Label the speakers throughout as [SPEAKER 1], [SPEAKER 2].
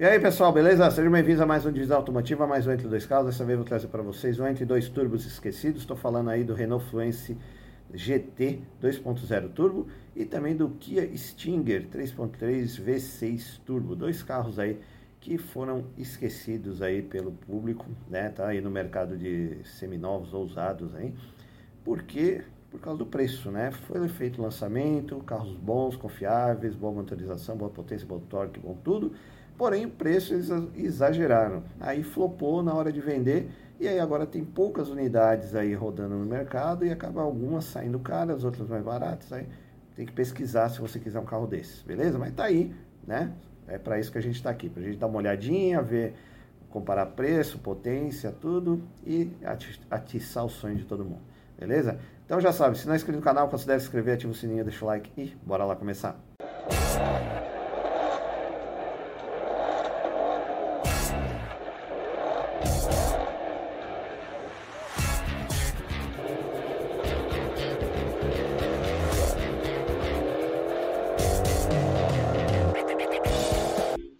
[SPEAKER 1] E aí pessoal, beleza? Sejam bem-vindos a mais um Divisão Automotiva, mais um Entre Dois Carros. Dessa vez eu vou trazer para vocês um Entre Dois Turbos esquecidos. Estou falando aí do Renault Fluence GT 2.0 Turbo e também do Kia Stinger 3.3 V6 Turbo. Dois carros aí que foram esquecidos aí pelo público, né? Tá aí no mercado de seminovos ou usados aí. Porque por causa do preço, né? Foi feito lançamento, carros bons, confiáveis, boa motorização, boa potência, bom torque, bom tudo. Porém, o preço eles exageraram. Aí flopou na hora de vender e aí agora tem poucas unidades aí rodando no mercado e acaba algumas saindo caras, outras mais baratas. Aí tem que pesquisar se você quiser um carro desses, beleza? Mas tá aí, né? É para isso que a gente está aqui, para a gente dar uma olhadinha, ver, comparar preço, potência, tudo e atiçar o sonho de todo mundo, beleza? Então já sabe, se não é inscrito no canal, considere se inscrever, ativa o sininho, deixa o like e bora lá começar.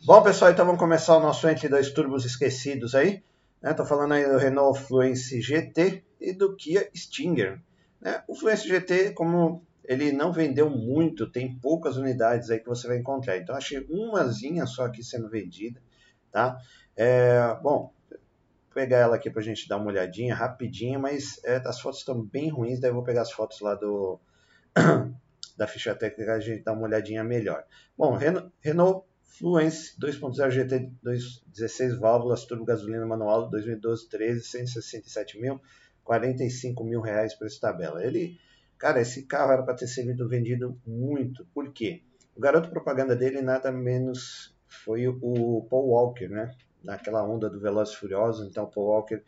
[SPEAKER 1] Bom, pessoal, então vamos começar o nosso Entre Dois Turbos Esquecidos aí. Estou né? falando aí do Renault Fluence GT e do Kia Stinger. Né? O Fluence GT, como ele não vendeu muito, tem poucas unidades aí que você vai encontrar. Então achei umazinha só aqui sendo vendida, tá? É, bom, vou pegar ela aqui para a gente dar uma olhadinha rapidinho, mas é, as fotos estão bem ruins, daí eu vou pegar as fotos lá do da ficha técnica a gente dá uma olhadinha melhor. Bom, Renault Fluence 2.0 GT 216 válvulas turbo gasolina manual 2012 13 167 mil 45 mil reais essa tabela. Ele, cara, esse carro era para ter sido vendido muito. Por quê? O garoto propaganda dele nada menos foi o Paul Walker, né? Naquela onda do Velozes Furiosos. Então, Paul Walker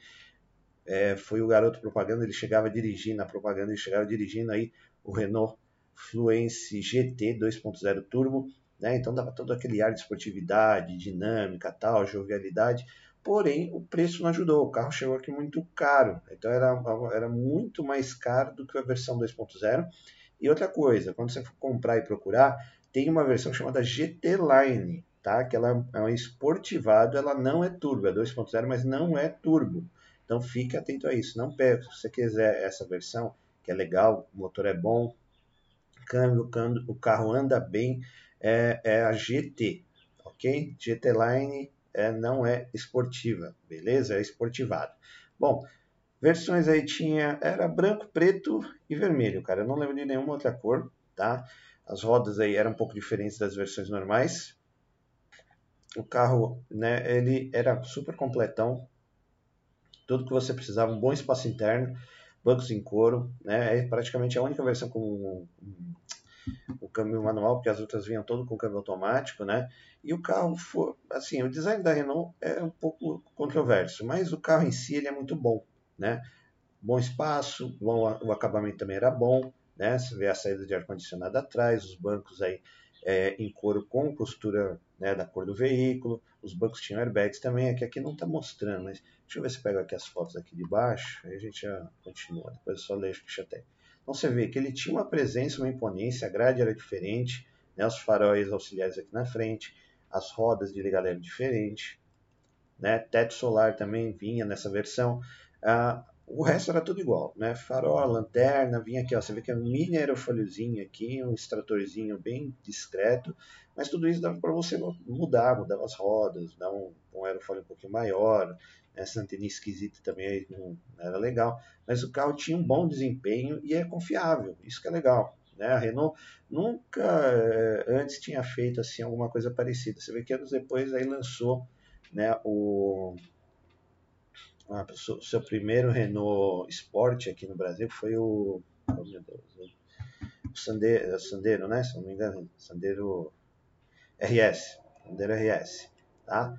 [SPEAKER 1] é, foi o garoto propaganda. Ele chegava dirigindo na propaganda, ele chegava dirigindo aí o Renault Fluence GT 2.0 Turbo. Né? Então dava todo aquele ar de esportividade, dinâmica, tal, jovialidade porém o preço não ajudou. O carro chegou aqui muito caro, então era, era muito mais caro do que a versão 2.0. E outra coisa, quando você for comprar e procurar, tem uma versão chamada GT Line, tá? Que ela é um esportivado, ela não é turbo, é 2.0, mas não é turbo. Então fique atento a isso. Não pegue, se você quiser essa versão, que é legal, o motor é bom, câmbio o carro anda bem, é, é a GT, ok? GT Line é, não é esportiva, beleza? É esportivado. Bom, versões aí tinha, era branco, preto e vermelho, cara. Eu não lembro de nenhuma outra cor, tá? As rodas aí eram um pouco diferentes das versões normais. O carro, né, ele era super completão. Tudo que você precisava, um bom espaço interno, bancos em couro, né? É praticamente a única versão com o câmbio manual, porque as outras vinham todo com câmbio automático, né? E o carro, foi, assim, o design da Renault é um pouco controverso, mas o carro em si ele é muito bom, né? Bom espaço, bom, o acabamento também era bom, né? Você vê a saída de ar-condicionado atrás, os bancos aí é, em couro com costura né, da cor do veículo, os bancos tinham airbags também, aqui, aqui não está mostrando, mas deixa eu ver se pega aqui as fotos aqui de baixo, aí a gente já continua, depois eu só leio que já tem. Então você vê que ele tinha uma presença, uma imponência, a grade era diferente, né, os faróis auxiliares aqui na frente, as rodas de liga leve diferente, né, teto solar também vinha nessa versão. Ah, o resto era tudo igual, né? Farol, lanterna, vinha aqui, ó, você vê que é um mini aerofóliozinho aqui, um extratorzinho bem discreto, mas tudo isso dava para você mudar, mudava as rodas, dar um, um aerofólio um pouquinho maior, essa antena esquisita também não era legal, mas o carro tinha um bom desempenho e é confiável, isso que é legal. Né? A Renault nunca eh, antes tinha feito assim alguma coisa parecida. Você vê que anos depois aí lançou né, o o seu primeiro Renault Sport aqui no Brasil foi o oh, meu Deus, o Sandero, Sandero, né? Se não me engano, Sandero RS, Sandero RS, tá?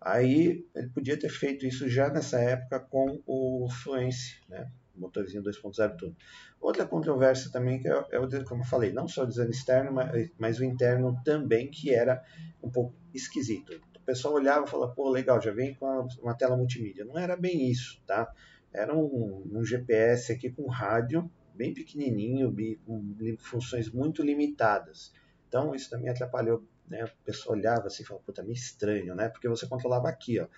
[SPEAKER 1] Aí ele podia ter feito isso já nessa época com o Fluence, né? motorzinho 2.0 tudo. Outra controvérsia também que é, é o, como eu falei, não só o design externo, mas, mas, o interno também, que era um pouco esquisito. O pessoal olhava e falava, pô, legal, já vem com uma tela multimídia. Não era bem isso, tá? Era um, um GPS aqui com rádio, bem pequenininho, com funções muito limitadas. Então, isso também atrapalhou né? O pessoal olhava assim e falava, puta, meio estranho, né? Porque você controlava aqui, ó.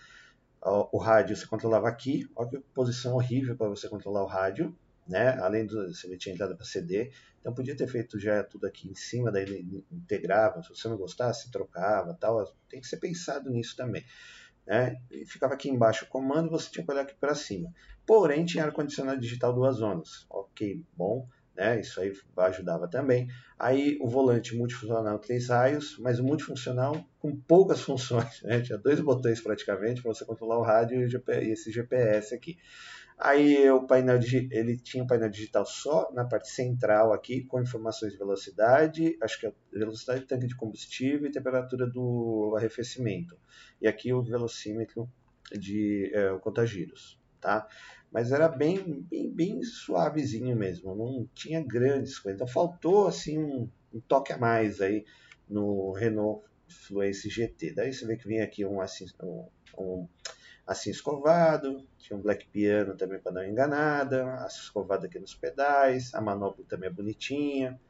[SPEAKER 1] O, rádio você controlava aqui, olha que posição horrível para você controlar o rádio, né? Além do você tinha entrada para CD, então podia ter feito já tudo aqui em cima, daí integrava, se você não gostasse, trocava, tal. Tem que ser pensado nisso também. Né? E ficava aqui embaixo o comando, você tinha que olhar aqui para cima. Porém, tinha ar-condicionado digital duas zonas. Ok, bom, né? Isso aí ajudava também. Aí o volante multifuncional três raios, mas o multifuncional com poucas funções. Né? Tinha dois botões praticamente para você controlar o rádio e esse GPS aqui. Aí o painel ele tinha um painel digital só na parte central aqui, com informações de velocidade, acho que é velocidade, tanque de combustível e temperatura do arrefecimento. E aqui o velocímetro de é, contagiros, tá? Mas era bem, bem, bem suavezinho mesmo, não tinha grandes coisas. Então faltou assim um, um toque a mais aí no Renault Fluence GT. Daí você vê que vem aqui um, assim, um, um assim escovado, tinha um black piano também para uma enganada, assim escovado aqui nos pedais, a manopla também é bonitinha,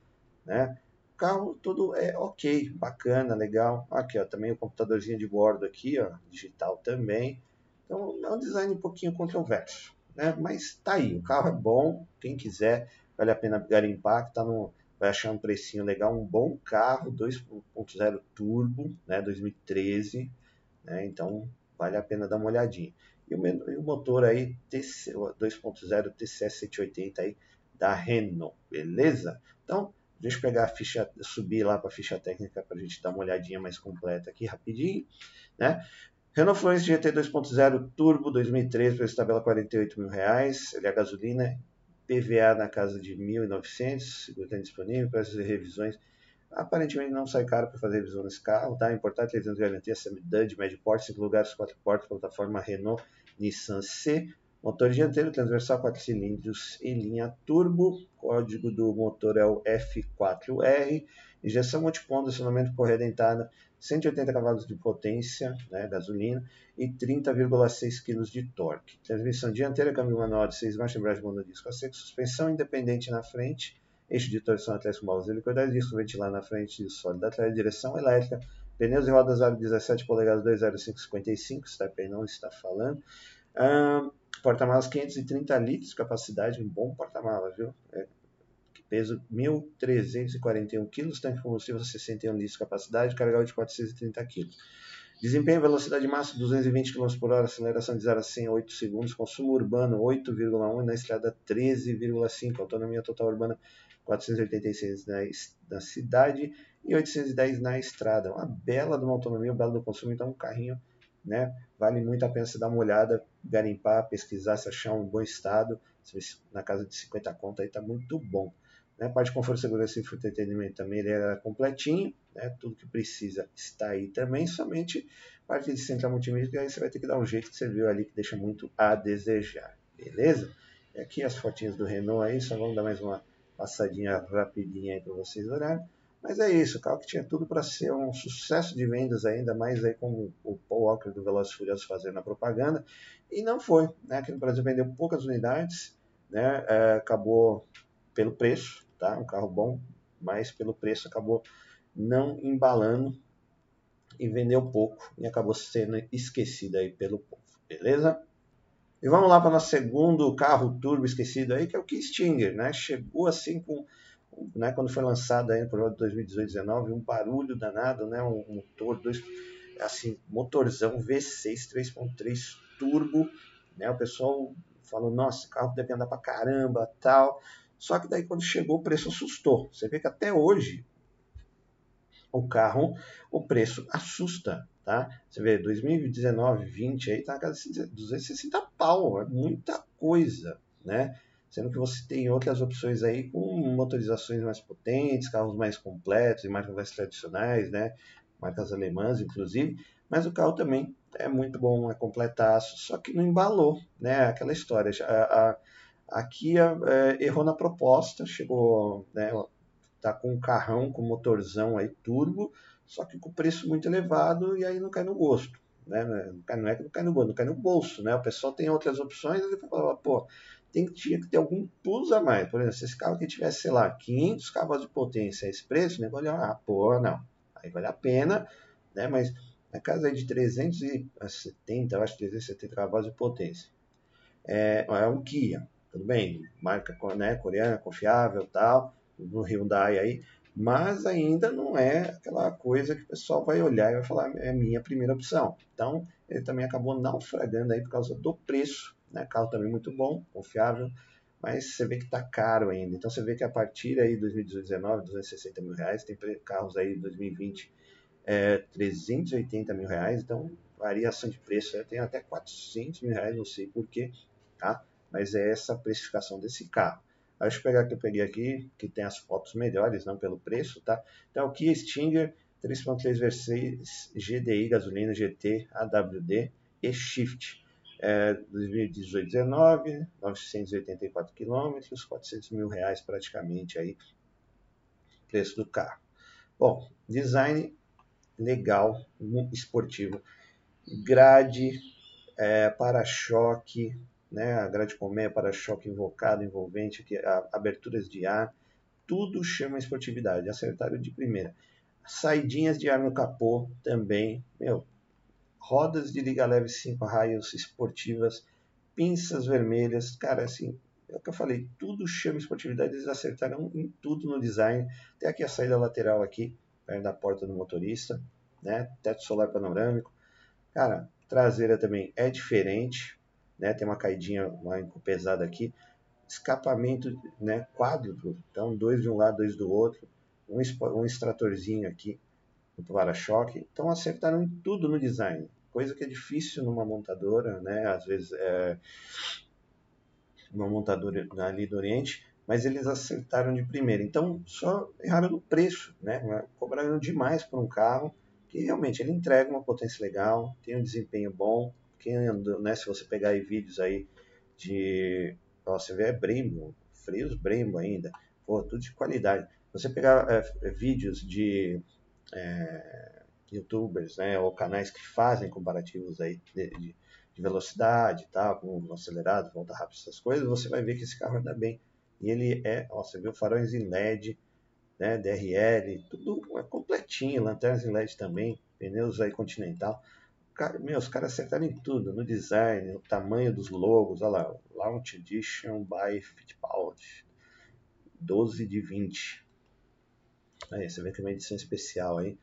[SPEAKER 1] né? O carro tudo é ok, bacana, legal. Aqui, ó, também o computadorzinho de bordo aqui, ó, digital também. Então é um design um pouquinho controverso, né? Mas tá aí, o carro é bom, quem quiser, vale a pena garimpar, que tá no vai achar um precinho legal, um bom carro, 2.0 turbo, né, 2013, né? Então vale a pena dar uma olhadinha. E o, e o motor aí 2.0 TCS 180 aí da Renault, beleza? Então, deixa eu pegar a ficha, subir lá para a ficha técnica para a gente dar uma olhadinha mais completa aqui rapidinho, né? Renault Fluence GT 2.0 Turbo 2013, preço tabela 48 mil reais, ele é gasolina, PVA na casa de 1.900, seguro disponível, preços e revisões. Aparentemente não sai caro para fazer revisão nesse carro, tá? Importar 300 garantia, semi-dud, médio porte, 5 lugares, 4 portas, plataforma Renault, Nissan C, motor dianteiro, transversal 4 cilindros em linha turbo, código do motor é o F4R, injeção multiponto, acionamento correia dentada, 180 cavalos de potência, né, gasolina, e 30,6 kg de torque. Transmissão dianteira, câmbio manual de 6 marchas, embreagem monodisco a seco, suspensão independente na frente, eixo de torção atrás com molas helicoidais, disco ventilar na frente, sólido atrás, direção elétrica, pneus e rodas aro 17 polegadas 20555, Stephen não está falando. Porta-malas 530 litros, capacidade, um bom porta-malas, viu? É, peso 1.341 kg, tanque combustível 61 litros, capacidade, carregador de 430 kg. Desempenho, velocidade máxima 220 km por hora, aceleração de 0 a 100 8 segundos, consumo urbano 8,1 na estrada 13,5, autonomia total urbana 486 na, na cidade e 810 na estrada. Uma bela de uma autonomia, um belo do consumo, então um carrinho, né? Vale muito a pena você dar uma olhada, garimpar, pesquisar, se achar um bom estado, na casa de 50 conto aí tá muito bom. Né? Parte de conforto, segurança e entretenimento também ele era completinho, né? tudo que precisa está aí também, somente parte de central multimídia, aí você vai ter que dar um jeito que você viu ali que deixa muito a desejar, beleza? E aqui as fotinhas do Renault aí, só vamos dar mais uma passadinha rapidinha aí para vocês olharem. Mas é isso, o carro que tinha tudo para ser um sucesso de vendas ainda mais aí como o Paul Walker do Velozes Furiosos fazendo a propaganda, e não foi, né? Aqui no Brasil vendeu poucas unidades, né? É, acabou pelo preço, tá? Um carro bom, mas pelo preço acabou não embalando e vendeu pouco e acabou sendo esquecido aí pelo povo, beleza? E vamos lá para o nosso segundo carro turbo esquecido aí, que é o Stinger, né? Chegou assim com, né, quando foi lançado aí no programa de 2018-19, um barulho danado, né? Um motor, dois, assim, motorzão V6 3.3 turbo, né? O pessoal falou, nossa, carro deve andar para caramba, tal. Só que daí quando chegou o preço assustou. Você vê que até hoje o carro, o preço assusta tá? Você vê, 2019, 20 aí tá na casa de 260 pau, é muita coisa, né? Sendo que você tem outras opções aí com motorizações mais potentes, carros mais completos e marcas mais tradicionais, né? Marcas alemãs, inclusive. Mas o carro também é muito bom, é completaço, só que não embalou, né? Aquela história. A, a, a Kia é, errou na proposta, chegou, né? Tá com um carrão com motorzão aí turbo, só que com preço muito elevado e aí não cai no gosto. Né? Não é que não cai no gosto, não cai no bolso. Né? O pessoal tem outras opções ele fala, pô, tem, tinha que ter algum plus a mais. Por exemplo, se esse carro aqui tivesse, sei lá, 500 cavalos de potência a esse preço, o negócio ia, ah, pô, não. aí vale a pena, né? Mas na casa de 370, eu acho 370 cavalos de potência. É, é um Kia, tudo bem, marca né, coreana, confiável tal, no Hyundai aí, mas ainda não é aquela coisa que o pessoal vai olhar e vai falar é minha primeira opção. Então, ele também acabou naufragando aí por causa do preço, né? Carro também muito bom, confiável, mas você vê que está caro ainda. Então você vê que a partir aí de 2019, 260 mil reais, tem carros aí de 2020 é, 380 mil reais, então variação de preço tem até 400 mil reais, não sei porquê, tá? Mas é essa precificação desse carro. Deixa eu pegar que eu peguei aqui, que tem as fotos melhores, não pelo preço, tá? Então, o Kia Stinger 3.3 V6 GDI gasolina GT AWD e Shift. É, 2018-19, 984 quilômetros, 400 mil reais praticamente aí, preço do carro. Bom, design legal, esportivo, grade, é, para-choque, né, a grade colmeia, para-choque invocado, envolvente, que, a, aberturas de ar, tudo chama esportividade, acertaram de primeira. Saidinhas de ar no capô também, meu, rodas de liga leve 5 raios esportivas, pinças vermelhas, cara, assim, é o que eu falei, tudo chama esportividade, eles acertaram em tudo no design. Tem aqui a saída lateral aqui, perto da porta do motorista, né? Teto solar panorâmico. Cara, traseira também é diferente, né? Tem uma caidinha uma pesada aqui. Escapamento, né? Quádruplo, então dois de um lado, dois do outro. Um, um extratorzinho aqui para-choque. Então acertaram tudo no design, coisa que é difícil numa montadora, né? Às vezes é uma montadora ali do Oriente, mas eles acertaram de primeira. Então só erraram no preço, né? Cobraram demais por um carro que realmente ele entrega uma potência legal, tem um desempenho bom. Quem anda, né, se você pegar aí vídeos aí de, ó, você vê é Brembo, freios Brembo ainda, pô, tudo de qualidade. Você pegar é, vídeos de é, youtubers, né, ou canais que fazem comparativos aí de, de, de velocidade tal, com acelerado, volta rápido, essas coisas, você vai ver que esse carro anda bem. E ele é, ó, você viu farões em LED, né, DRL, tudo é completinho, lanternas em LED também, pneus aí Continental. Cara, meu, os caras acertaram em tudo, no design, no tamanho dos logos, olha lá, Launch Edition by Fittipaldi, 12 de 20. Aí, você vê que é uma edição especial aí,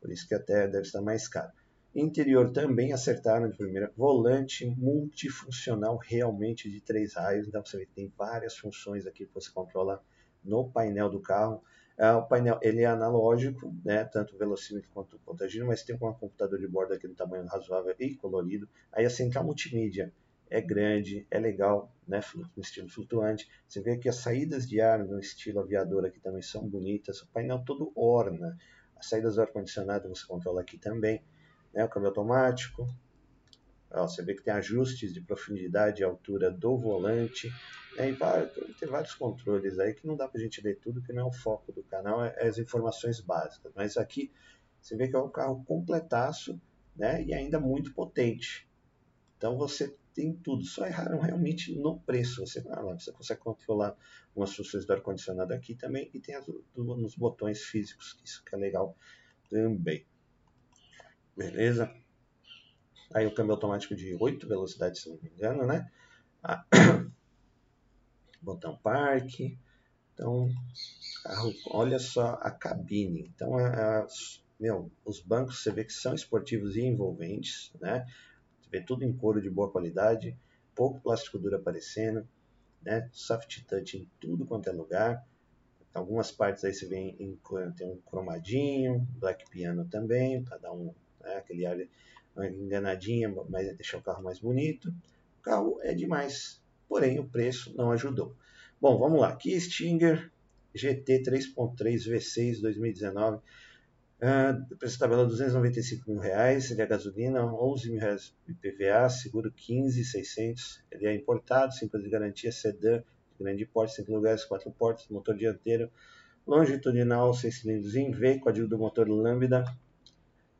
[SPEAKER 1] por isso que até deve estar mais caro. Interior também acertaram de primeira. Volante multifuncional realmente de três raios. Então você vê que tem várias funções aqui que você controla no painel do carro. É, o painel ele é analógico, né, tanto velocímetro quanto contagino, mas tem um computador de bordo aqui no tamanho razoável e colorido. Aí a central multimídia é grande, é legal, né, no estilo flutuante. Você vê que as saídas de ar no estilo aviador aqui também são bonitas. O painel todo orna. As saídas do ar-condicionado você controla aqui também. Né, o câmbio automático, Ó, você vê que tem ajustes de profundidade e altura do volante. Né, e vai, tem vários controles aí que não dá para gente ler tudo, que não é o foco do canal, é, é, as informações básicas. Mas aqui você vê que é um carro completaço né, e ainda muito potente. Então você tem tudo, só erraram realmente no preço. Você, ah, você consegue controlar umas funções do ar-condicionado aqui também e tem as, do, nos botões físicos, isso que é legal também. Beleza? Aí o câmbio automático de 8 velocidades, se não me engano, né? Ah, botão parque. Então, carro, olha só a cabine. Então, é, meu, os bancos você vê que são esportivos e envolventes, né? Você vê tudo em couro de boa qualidade, pouco plástico duro aparecendo, né? Soft touch em tudo quanto é lugar. Algumas partes aí você vê em, tem um cromadinho, black piano também, para dar um, né, aquele ar uma enganadinha, mas deixar o carro mais bonito. O carro é demais, porém o preço não ajudou. Bom, vamos lá. Kia Stinger GT 3.3 V6 2019. Uh, preço tabela 295 mil reais, ele é gasolina, 11 mil reais de PVA, seguro 15,600. Ele é importado, 5 anos de garantia, sedã, de grande porte, 5 lugares, 4 portas, motor dianteiro, longitudinal, 6 cilindros em V, código do motor Lambda,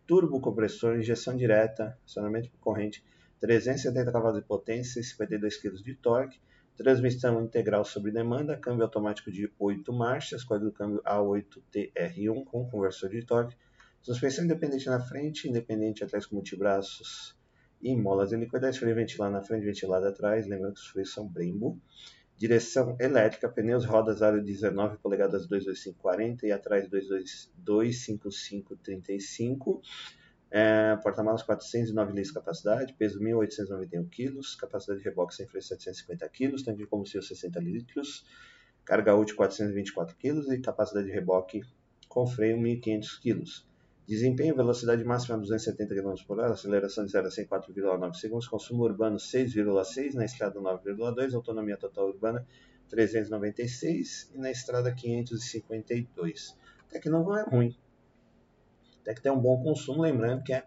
[SPEAKER 1] turbo compressor, injeção direta, acionamento por corrente, 370 cavalos de potência e 52 kg de torque, transmissão integral sobre demanda, câmbio automático de 8 marchas, do câmbio A8TR1 com conversor de torque, Suspensão independente na frente, independente atrás com multibraços e molas helicoidais, freio ventilado na frente, ventilado atrás, lembrando que os freios são Brembo. Direção elétrica, pneus, rodas aro 19 polegadas 22540 e atrás 22535. É, Porta-malas 409 litros de capacidade, peso 1.891 kg, capacidade de reboque sem freio 750 kg, tanque de combustível 60 litros, carga útil 424 kg e capacidade de reboque com freio 1.500 kg. Desempenho, velocidade máxima 270 km por hora, aceleração de 0 a 100 4,9 segundos, consumo urbano 6,6, na estrada 9,2, autonomia total urbana 396 e na estrada 552. Até que não é ruim. Até que tem um bom consumo, lembrando que é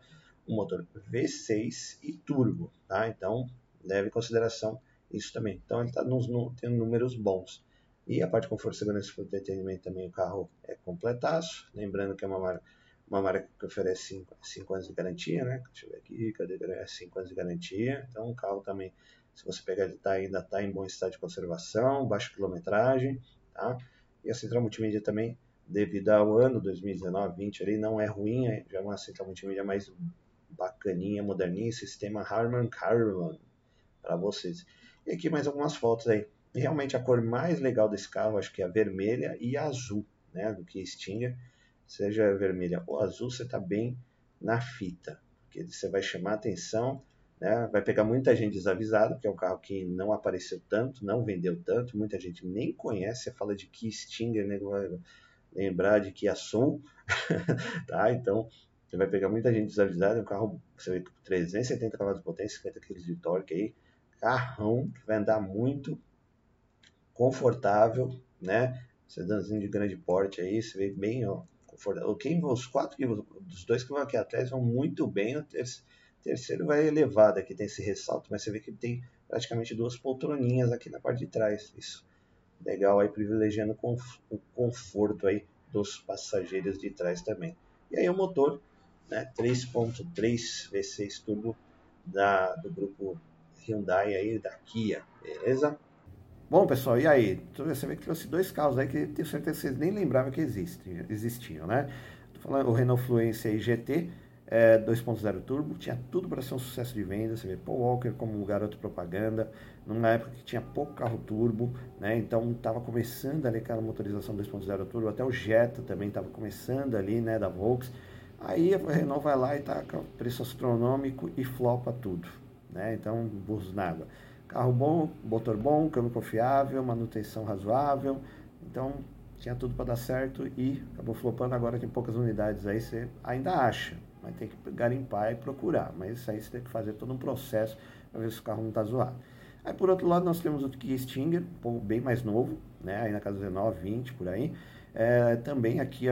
[SPEAKER 1] um motor V6 e turbo, tá? Então, leve em consideração isso também. Então, ele está tendo números bons. E a parte de conforto, segurança e entretenimento também, o carro é completaço. Lembrando que é uma marca uma marca que oferece 5 anos de garantia, né? Deixa eu ver aqui, cadê 5 anos de garantia. Então, o carro também, se você pegar ele tá, ainda está em bom estado de conservação, baixa quilometragem, tá? E a central multimídia também, devido ao ano 2019, 20 ali, não é ruim, é, já é uma central multimídia mais bacaninha, moderninha, sistema Harman Kardon para vocês. E aqui mais algumas fotos aí. Realmente a cor mais legal desse carro, acho que é a vermelha e a azul, né, do que Stinger seja vermelha ou azul, você está bem na fita, porque você vai chamar atenção, né? vai pegar muita gente desavisada, que é um carro que não apareceu tanto, não vendeu tanto, muita gente nem conhece, você fala de Kia Stinger, né? Lembrar de Kia Soul, tá? Então, você vai pegar muita gente desavisada, é um carro, você vê, 370 cavalos de potência, 50 kg de torque aí, carrão que vai andar muito, confortável, né? Sedãzinho de grande porte aí, você vê bem, ó, quem, os quatro que dos dois que vão aqui atrás vão muito bem. O terceiro vai elevado aqui, tem esse ressalto, mas você vê que tem praticamente duas poltroninhas aqui na parte de trás. Isso legal aí, privilegiando o conforto aí dos passageiros de trás também. E aí o motor, né, 3.3 V6 turbo da, do grupo Hyundai aí da Kia, beleza? Bom, pessoal, e aí? Você vê que trouxe dois carros aí que tenho certeza que vocês nem lembravam que existiam, existiam né? Tô falando o Renault Fluence aí GT é, 2.0 turbo, tinha tudo para ser um sucesso de venda. Você vê Paul Walker como garoto propaganda, numa época que tinha pouco carro turbo, né? Então estava começando ali aquela motorização 2.0 turbo, até o Jetta também estava começando ali, né, da Volks. Aí a Renault vai lá e tá com preço astronômico e flopa tudo, né? Então, burros nada. Carro bom, motor bom, câmbio confiável, manutenção razoável. Então tinha tudo para dar certo e acabou flopando. Agora tem poucas unidades aí, você ainda acha, mas tem que garimpar e procurar. Mas isso aí você tem que fazer todo um processo para ver se o carro não está zoado. Aí por outro lado nós temos o Kia Stinger, um bem mais novo, né? aí na casa 19, 20 por aí. É, também aqui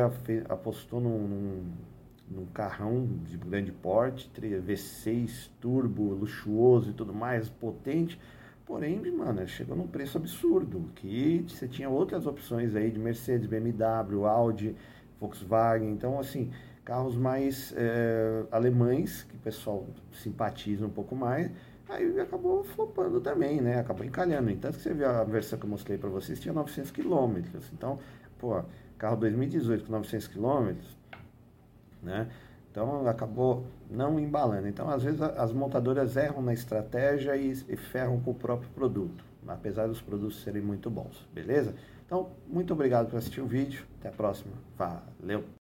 [SPEAKER 1] apostou num, num, num, carrão de grande porte, V6 turbo, luxuoso e tudo mais, potente. Porém, mano, chegou num preço absurdo, que você tinha outras opções aí de Mercedes, BMW, Audi, Volkswagen. Então, assim, carros mais é, alemães, que o pessoal simpatiza um pouco mais, aí acabou flopando também, né? Acabou encalhando. Então, que você viu a versão que eu mostrei para vocês, tinha 900 quilômetros. Então, pô, carro 2018 com 900 quilômetros, né? Então acabou não embalando. Então às vezes as montadoras erram na estratégia e, e ferram com o próprio produto, apesar dos produtos serem muito bons, beleza? Então muito obrigado por assistir o vídeo, até a próxima, valeu!